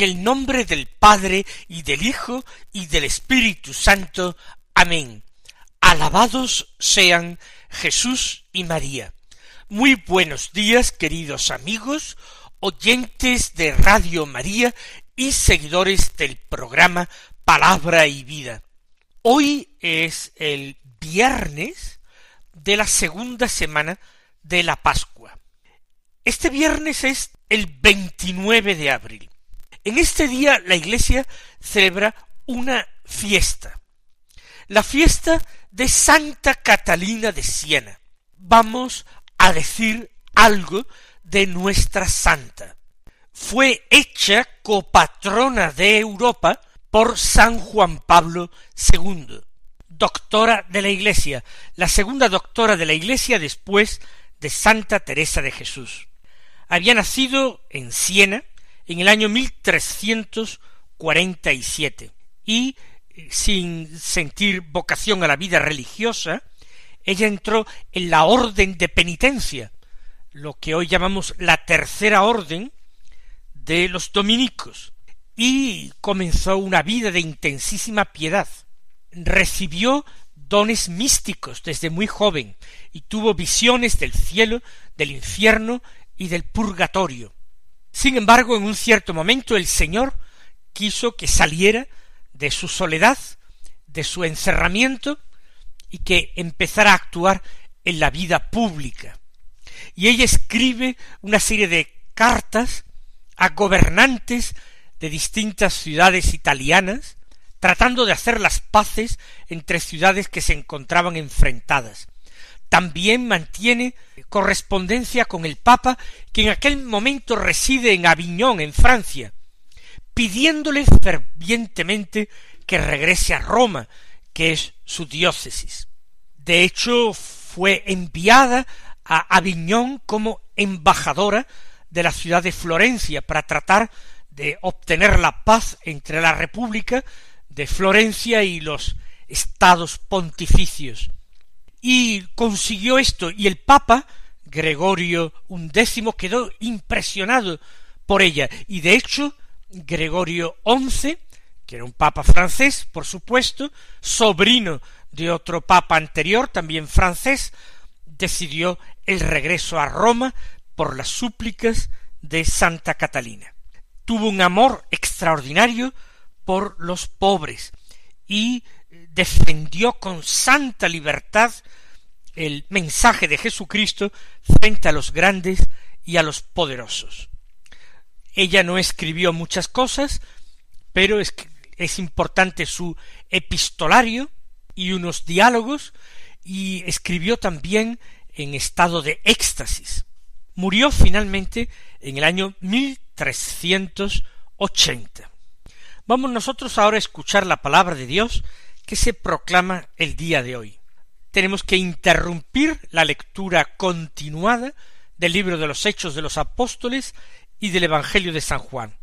En el nombre del Padre y del Hijo y del Espíritu Santo. Amén. Alabados sean Jesús y María. Muy buenos días, queridos amigos, oyentes de Radio María y seguidores del programa Palabra y Vida. Hoy es el viernes de la segunda semana de la Pascua. Este viernes es el 29 de abril. En este día la Iglesia celebra una fiesta, la fiesta de Santa Catalina de Siena. Vamos a decir algo de nuestra santa. Fue hecha copatrona de Europa por San Juan Pablo II, doctora de la Iglesia, la segunda doctora de la Iglesia después de Santa Teresa de Jesús. Había nacido en Siena en el año 1347 y sin sentir vocación a la vida religiosa, ella entró en la orden de penitencia, lo que hoy llamamos la tercera orden de los dominicos, y comenzó una vida de intensísima piedad. Recibió dones místicos desde muy joven y tuvo visiones del cielo, del infierno y del purgatorio. Sin embargo, en un cierto momento el Señor quiso que saliera de su soledad, de su encerramiento, y que empezara a actuar en la vida pública. Y ella escribe una serie de cartas a gobernantes de distintas ciudades italianas, tratando de hacer las paces entre ciudades que se encontraban enfrentadas. También mantiene correspondencia con el Papa, que en aquel momento reside en Aviñón, en Francia, pidiéndole fervientemente que regrese a Roma, que es su diócesis. De hecho, fue enviada a Aviñón como embajadora de la ciudad de Florencia para tratar de obtener la paz entre la República de Florencia y los estados pontificios y consiguió esto, y el Papa Gregorio XI quedó impresionado por ella, y de hecho Gregorio XI, que era un papa francés, por supuesto, sobrino de otro papa anterior, también francés, decidió el regreso a Roma por las súplicas de Santa Catalina. Tuvo un amor extraordinario por los pobres y defendió con santa libertad el mensaje de Jesucristo frente a los grandes y a los poderosos. Ella no escribió muchas cosas, pero es, es importante su epistolario y unos diálogos, y escribió también en estado de éxtasis. Murió finalmente en el año 1380. Vamos nosotros ahora a escuchar la palabra de Dios que se proclama el día de hoy. Tenemos que interrumpir la lectura continuada del libro de los Hechos de los Apóstoles y del Evangelio de San Juan,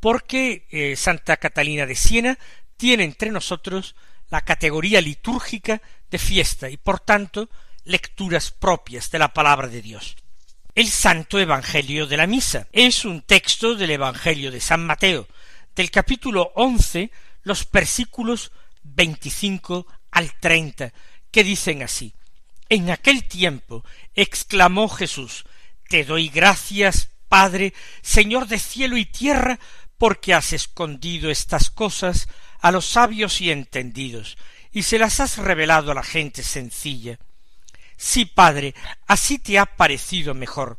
porque eh, Santa Catalina de Siena tiene entre nosotros la categoría litúrgica de fiesta y por tanto lecturas propias de la palabra de Dios. El Santo Evangelio de la Misa es un texto del Evangelio de San Mateo, del capítulo once, los versículos 25 al 30, que dicen así. En aquel tiempo exclamó Jesús, Te doy gracias, Padre, Señor de cielo y tierra, porque has escondido estas cosas a los sabios y entendidos, y se las has revelado a la gente sencilla. Sí, Padre, así te ha parecido mejor.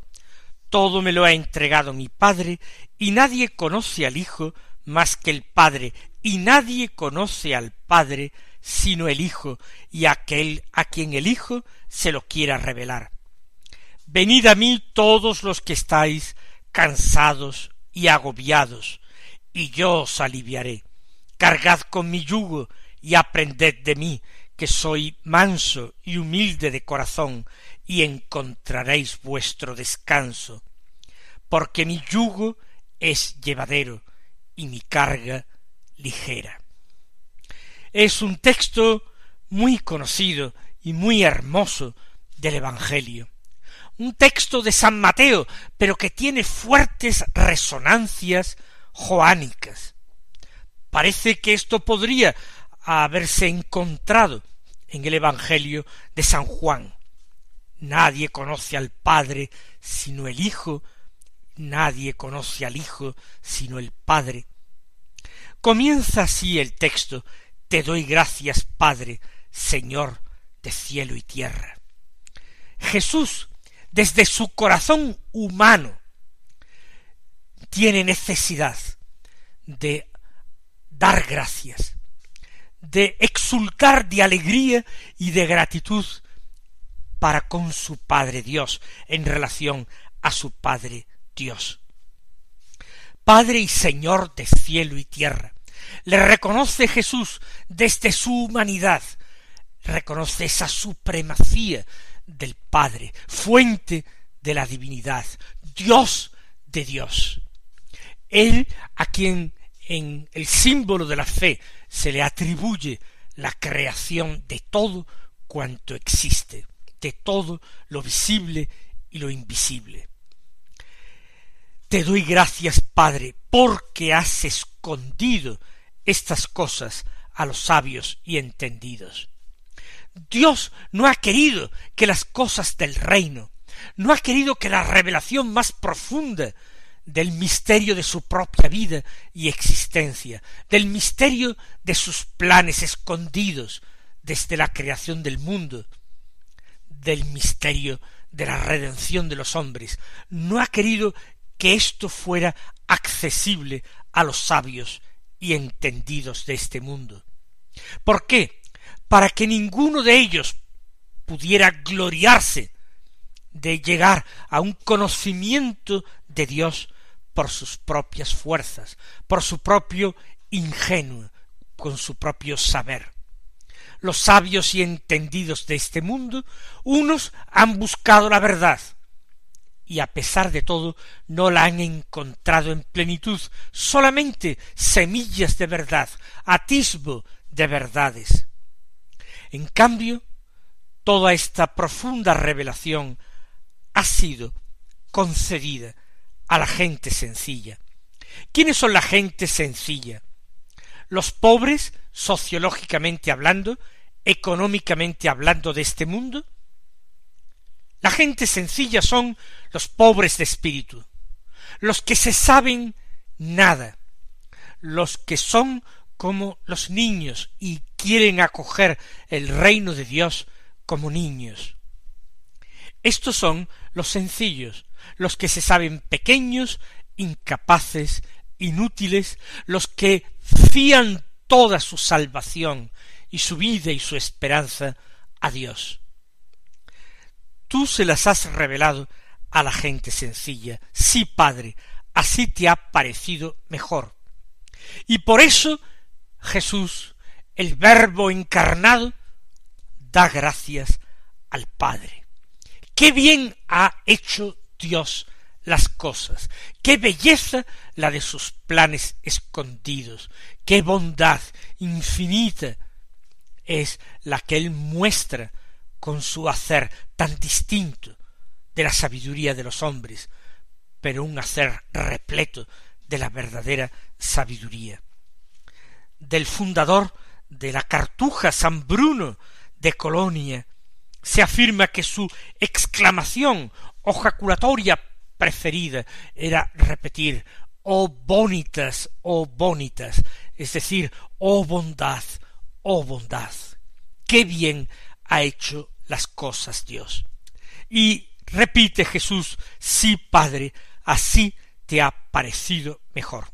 Todo me lo ha entregado mi Padre, y nadie conoce al Hijo más que el Padre, y nadie conoce al Padre sino el Hijo y aquel a quien el Hijo se lo quiera revelar. Venid a mí todos los que estáis cansados y agobiados, y yo os aliviaré. cargad con mi yugo y aprended de mí, que soy manso y humilde de corazón, y encontraréis vuestro descanso, porque mi yugo es llevadero y mi carga ligera. Es un texto muy conocido y muy hermoso del Evangelio. Un texto de San Mateo, pero que tiene fuertes resonancias joánicas. Parece que esto podría haberse encontrado en el Evangelio de San Juan. Nadie conoce al Padre sino el Hijo, nadie conoce al Hijo sino el Padre. Comienza así el texto Te doy gracias, Padre, Señor de cielo y tierra. Jesús, desde su corazón humano, tiene necesidad de dar gracias, de exultar de alegría y de gratitud para con su Padre Dios en relación a su Padre Dios. Padre y Señor de cielo y tierra. Le reconoce Jesús desde su humanidad, reconoce esa supremacía del Padre, fuente de la divinidad, Dios de Dios. Él a quien en el símbolo de la fe se le atribuye la creación de todo cuanto existe, de todo lo visible y lo invisible. Te doy gracias, Padre, porque has escondido estas cosas a los sabios y entendidos. Dios no ha querido que las cosas del reino, no ha querido que la revelación más profunda del misterio de su propia vida y existencia, del misterio de sus planes escondidos desde la creación del mundo, del misterio de la redención de los hombres, no ha querido que esto fuera accesible a los sabios y entendidos de este mundo. ¿Por qué? Para que ninguno de ellos pudiera gloriarse de llegar a un conocimiento de Dios por sus propias fuerzas, por su propio ingenuo, con su propio saber. Los sabios y entendidos de este mundo, unos han buscado la verdad, y a pesar de todo no la han encontrado en plenitud, solamente semillas de verdad, atisbo de verdades. En cambio, toda esta profunda revelación ha sido concedida a la gente sencilla. ¿Quiénes son la gente sencilla? Los pobres, sociológicamente hablando, económicamente hablando de este mundo. La gente sencilla son los pobres de espíritu, los que se saben nada, los que son como los niños y quieren acoger el reino de Dios como niños. Estos son los sencillos, los que se saben pequeños, incapaces, inútiles, los que fían toda su salvación y su vida y su esperanza a Dios. Tú se las has revelado a la gente sencilla. Sí, Padre, así te ha parecido mejor. Y por eso Jesús, el Verbo encarnado, da gracias al Padre. Qué bien ha hecho Dios las cosas. Qué belleza la de sus planes escondidos. Qué bondad infinita es la que Él muestra con su hacer tan distinto de la sabiduría de los hombres, pero un hacer repleto de la verdadera sabiduría. Del fundador de la cartuja San Bruno de Colonia se afirma que su exclamación o jaculatoria preferida era repetir oh bonitas, oh bonitas, es decir, oh bondad, oh bondad. Qué bien ha hecho las cosas Dios. Y repite Jesús, sí, Padre, así te ha parecido mejor.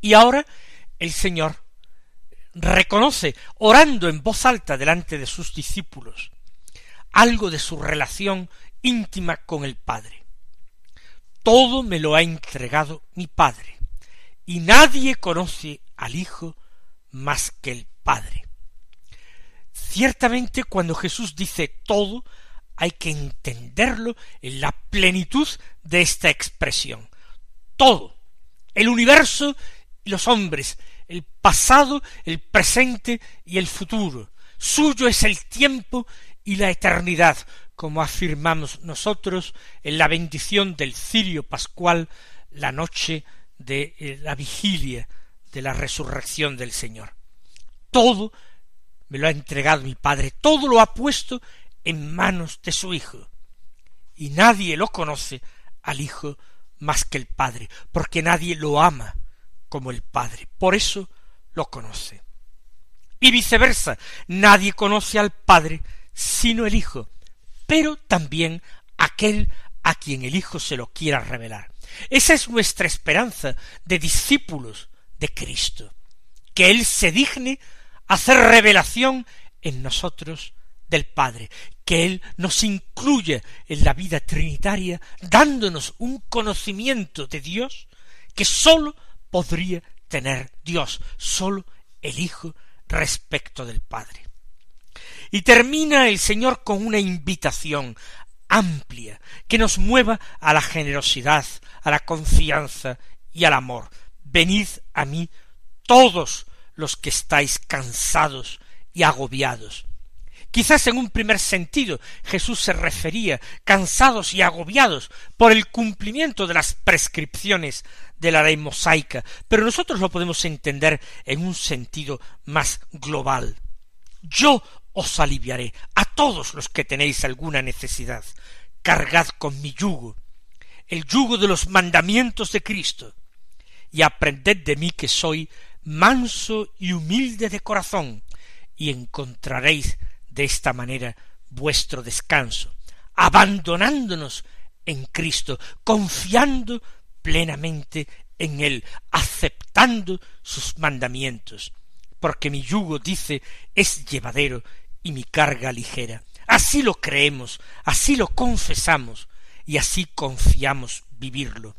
Y ahora el Señor reconoce, orando en voz alta delante de sus discípulos, algo de su relación íntima con el Padre. Todo me lo ha entregado mi Padre, y nadie conoce al Hijo más que el Padre. Ciertamente cuando Jesús dice todo, hay que entenderlo en la plenitud de esta expresión. Todo, el universo y los hombres, el pasado, el presente y el futuro. Suyo es el tiempo y la eternidad, como afirmamos nosotros en la bendición del cirio pascual la noche de eh, la vigilia de la resurrección del Señor. Todo me lo ha entregado mi Padre, todo lo ha puesto en manos de su Hijo. Y nadie lo conoce al Hijo más que el Padre, porque nadie lo ama como el Padre. Por eso lo conoce. Y viceversa, nadie conoce al Padre sino el Hijo, pero también aquel a quien el Hijo se lo quiera revelar. Esa es nuestra esperanza de discípulos de Cristo, que Él se digne hacer revelación en nosotros del Padre, que Él nos incluya en la vida trinitaria, dándonos un conocimiento de Dios que sólo podría tener Dios, sólo el Hijo respecto del Padre. Y termina el Señor con una invitación amplia que nos mueva a la generosidad, a la confianza y al amor. Venid a mí todos los que estáis cansados y agobiados. Quizás en un primer sentido Jesús se refería cansados y agobiados por el cumplimiento de las prescripciones de la ley mosaica, pero nosotros lo podemos entender en un sentido más global. Yo os aliviaré a todos los que tenéis alguna necesidad. Cargad con mi yugo, el yugo de los mandamientos de Cristo, y aprended de mí que soy manso y humilde de corazón, y encontraréis de esta manera vuestro descanso, abandonándonos en Cristo, confiando plenamente en Él, aceptando sus mandamientos, porque mi yugo, dice, es llevadero y mi carga ligera. Así lo creemos, así lo confesamos y así confiamos vivirlo.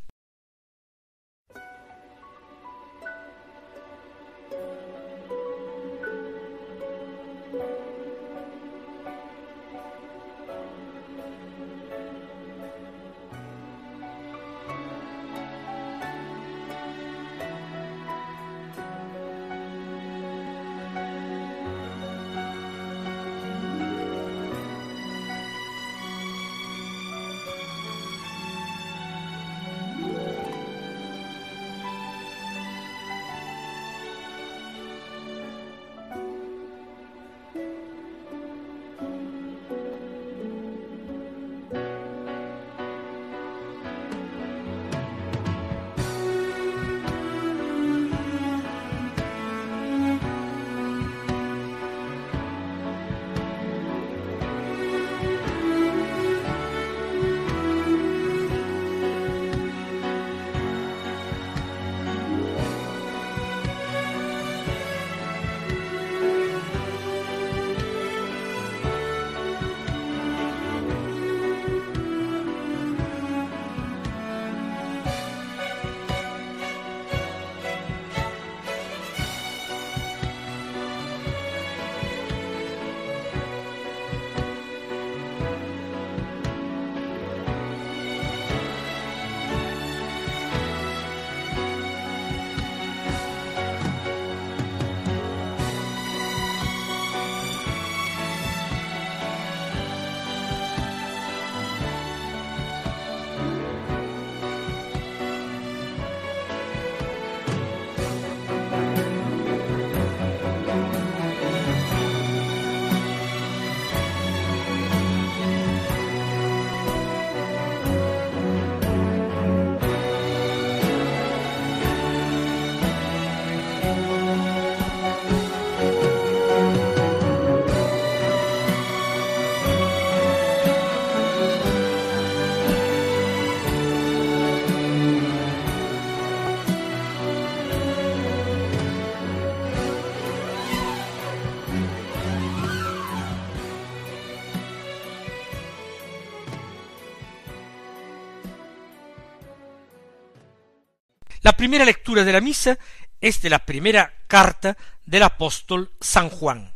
La primera lectura de la misa es de la primera carta del apóstol San Juan,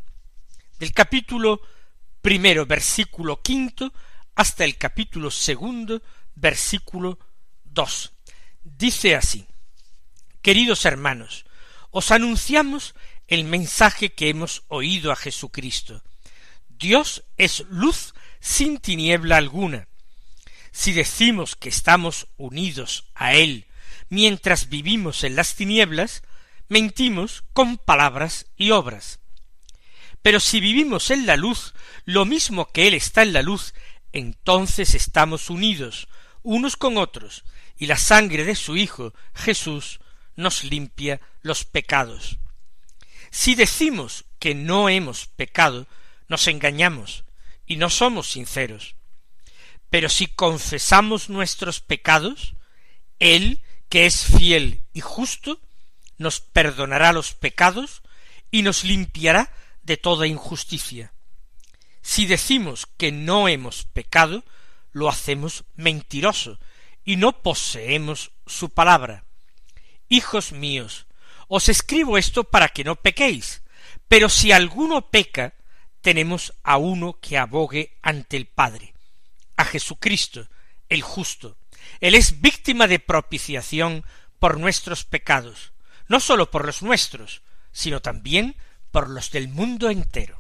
del capítulo primero, versículo quinto, hasta el capítulo segundo, versículo dos. Dice así, Queridos hermanos, os anunciamos el mensaje que hemos oído a Jesucristo. Dios es luz sin tiniebla alguna. Si decimos que estamos unidos a Él mientras vivimos en las tinieblas, mentimos con palabras y obras. Pero si vivimos en la luz, lo mismo que Él está en la luz, entonces estamos unidos unos con otros, y la sangre de su Hijo, Jesús, nos limpia los pecados. Si decimos que no hemos pecado, nos engañamos y no somos sinceros. Pero si confesamos nuestros pecados, Él, que es fiel y justo, nos perdonará los pecados y nos limpiará de toda injusticia. Si decimos que no hemos pecado, lo hacemos mentiroso y no poseemos su palabra. Hijos míos, os escribo esto para que no pequéis, pero si alguno peca, tenemos a uno que abogue ante el Padre, a Jesucristo, el justo. Él es víctima de propiciación por nuestros pecados, no sólo por los nuestros, sino también por los del mundo entero.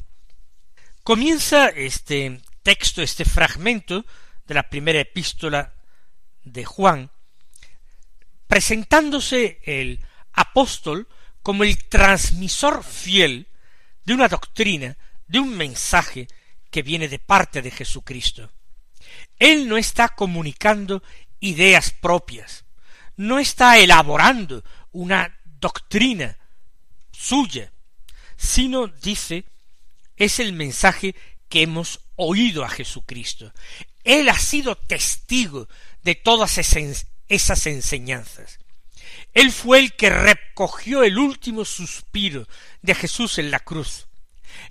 Comienza este texto, este fragmento de la primera epístola de Juan, presentándose el apóstol como el transmisor fiel de una doctrina, de un mensaje que viene de parte de Jesucristo. Él no está comunicando ideas propias, no está elaborando una doctrina suya, sino dice es el mensaje que hemos oído a Jesucristo. Él ha sido testigo de todas esas enseñanzas. Él fue el que recogió el último suspiro de Jesús en la cruz,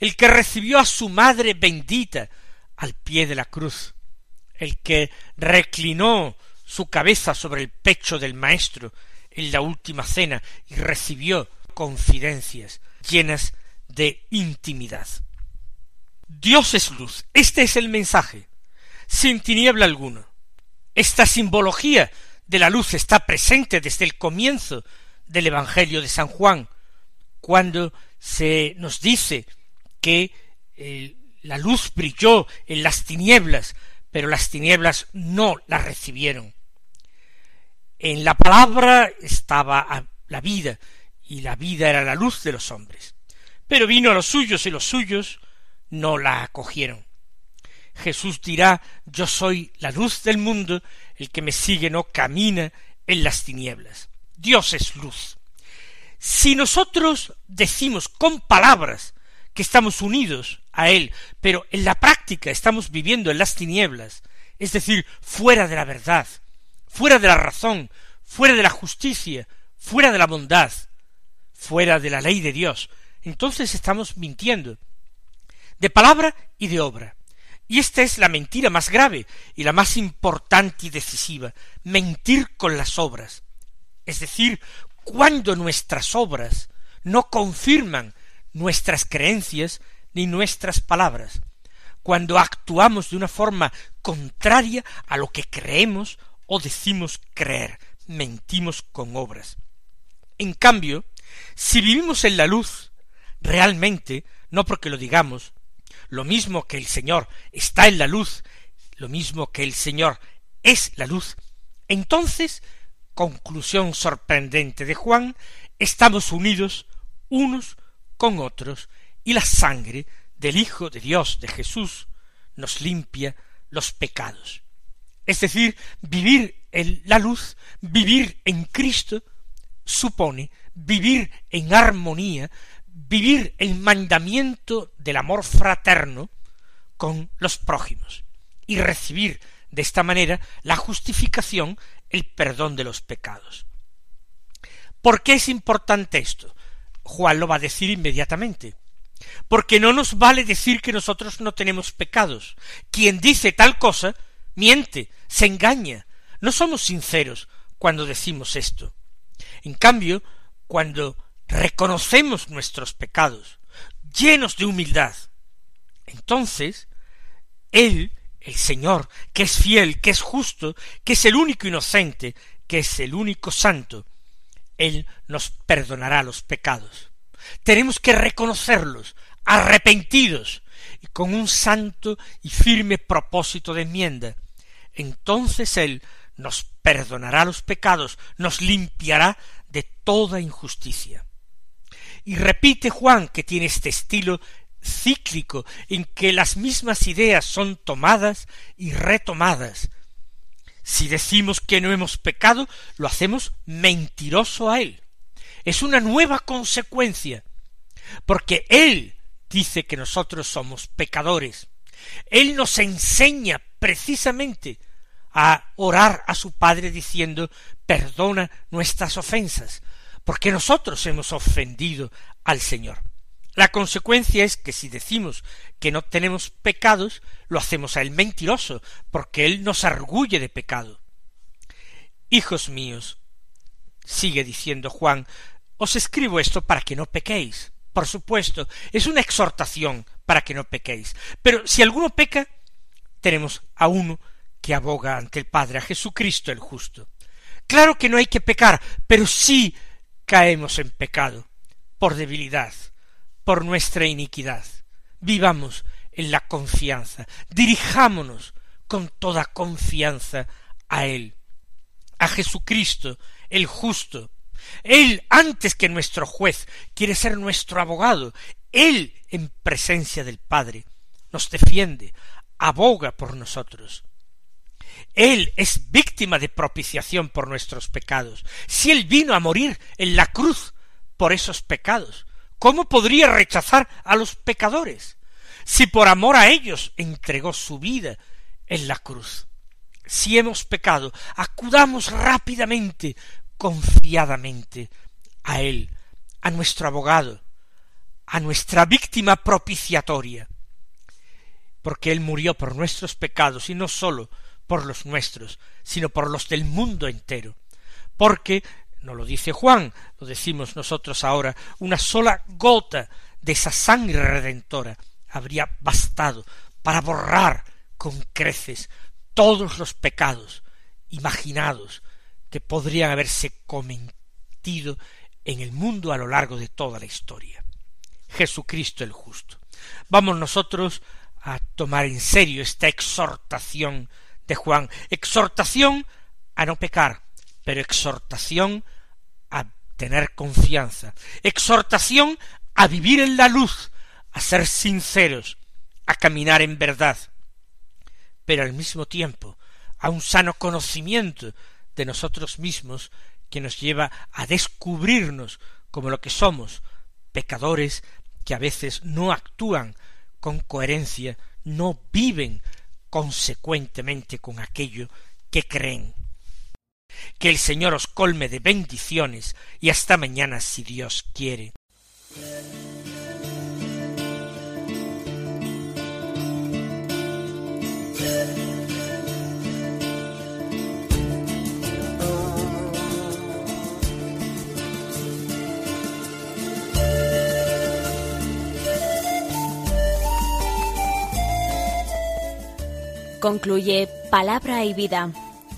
el que recibió a su madre bendita al pie de la cruz, el que reclinó su cabeza sobre el pecho del Maestro en la última cena y recibió confidencias llenas de intimidad. Dios es luz. Este es el mensaje, sin tiniebla alguna. Esta simbología de la luz está presente desde el comienzo del Evangelio de San Juan, cuando se nos dice que eh, la luz brilló en las tinieblas, pero las tinieblas no la recibieron. En la palabra estaba la vida, y la vida era la luz de los hombres. Pero vino a los suyos y los suyos no la acogieron. Jesús dirá Yo soy la luz del mundo, el que me sigue no camina en las tinieblas. Dios es luz. Si nosotros decimos con palabras que estamos unidos a Él, pero en la práctica estamos viviendo en las tinieblas, es decir, fuera de la verdad, fuera de la razón, fuera de la justicia, fuera de la bondad, fuera de la ley de Dios, entonces estamos mintiendo, de palabra y de obra. Y esta es la mentira más grave y la más importante y decisiva, mentir con las obras. Es decir, cuando nuestras obras no confirman nuestras creencias ni nuestras palabras, cuando actuamos de una forma contraria a lo que creemos o decimos creer, mentimos con obras. En cambio, si vivimos en la luz, realmente, no porque lo digamos, lo mismo que el Señor está en la luz, lo mismo que el Señor es la luz, entonces, conclusión sorprendente de Juan, estamos unidos unos con otros y la sangre del Hijo de Dios, de Jesús, nos limpia los pecados. Es decir, vivir en la luz, vivir en Cristo, supone vivir en armonía, vivir el mandamiento del amor fraterno con los prójimos y recibir de esta manera la justificación, el perdón de los pecados. ¿Por qué es importante esto? Juan lo va a decir inmediatamente. Porque no nos vale decir que nosotros no tenemos pecados. Quien dice tal cosa, miente, se engaña. No somos sinceros cuando decimos esto. En cambio, cuando reconocemos nuestros pecados, llenos de humildad, entonces Él, el Señor, que es fiel, que es justo, que es el único inocente, que es el único santo, Él nos perdonará los pecados. Tenemos que reconocerlos, arrepentidos, y con un santo y firme propósito de enmienda. Entonces Él nos perdonará los pecados, nos limpiará de toda injusticia. Y repite Juan que tiene este estilo cíclico en que las mismas ideas son tomadas y retomadas. Si decimos que no hemos pecado, lo hacemos mentiroso a Él. Es una nueva consecuencia, porque Él dice que nosotros somos pecadores. Él nos enseña precisamente a orar a su Padre diciendo perdona nuestras ofensas, porque nosotros hemos ofendido al Señor. La consecuencia es que si decimos que no tenemos pecados, lo hacemos a él mentiroso, porque él nos arguye de pecado. Hijos míos, sigue diciendo Juan, os escribo esto para que no pequéis. Por supuesto, es una exhortación para que no pequéis. Pero si alguno peca, tenemos a uno que aboga ante el Padre, a Jesucristo el justo. Claro que no hay que pecar, pero sí caemos en pecado, por debilidad, por nuestra iniquidad. Vivamos en la confianza, dirijámonos con toda confianza a Él, a Jesucristo, el justo. Él, antes que nuestro juez, quiere ser nuestro abogado. Él, en presencia del Padre, nos defiende, aboga por nosotros. Él es víctima de propiciación por nuestros pecados. Si Él vino a morir en la cruz por esos pecados, ¿cómo podría rechazar a los pecadores? Si por amor a ellos entregó su vida en la cruz. Si hemos pecado, acudamos rápidamente, confiadamente a Él, a nuestro abogado, a nuestra víctima propiciatoria, porque Él murió por nuestros pecados y no sólo por los nuestros, sino por los del mundo entero. Porque, no lo dice Juan, lo decimos nosotros ahora, una sola gota de esa sangre redentora habría bastado para borrar con creces todos los pecados imaginados que podrían haberse cometido en el mundo a lo largo de toda la historia. Jesucristo el justo. Vamos nosotros a tomar en serio esta exhortación de Juan. Exhortación a no pecar, pero exhortación a tener confianza. Exhortación a vivir en la luz, a ser sinceros, a caminar en verdad, pero al mismo tiempo a un sano conocimiento de nosotros mismos que nos lleva a descubrirnos como lo que somos, pecadores que a veces no actúan con coherencia, no viven consecuentemente con aquello que creen. Que el Señor os colme de bendiciones y hasta mañana si Dios quiere. Concluye Palabra y Vida,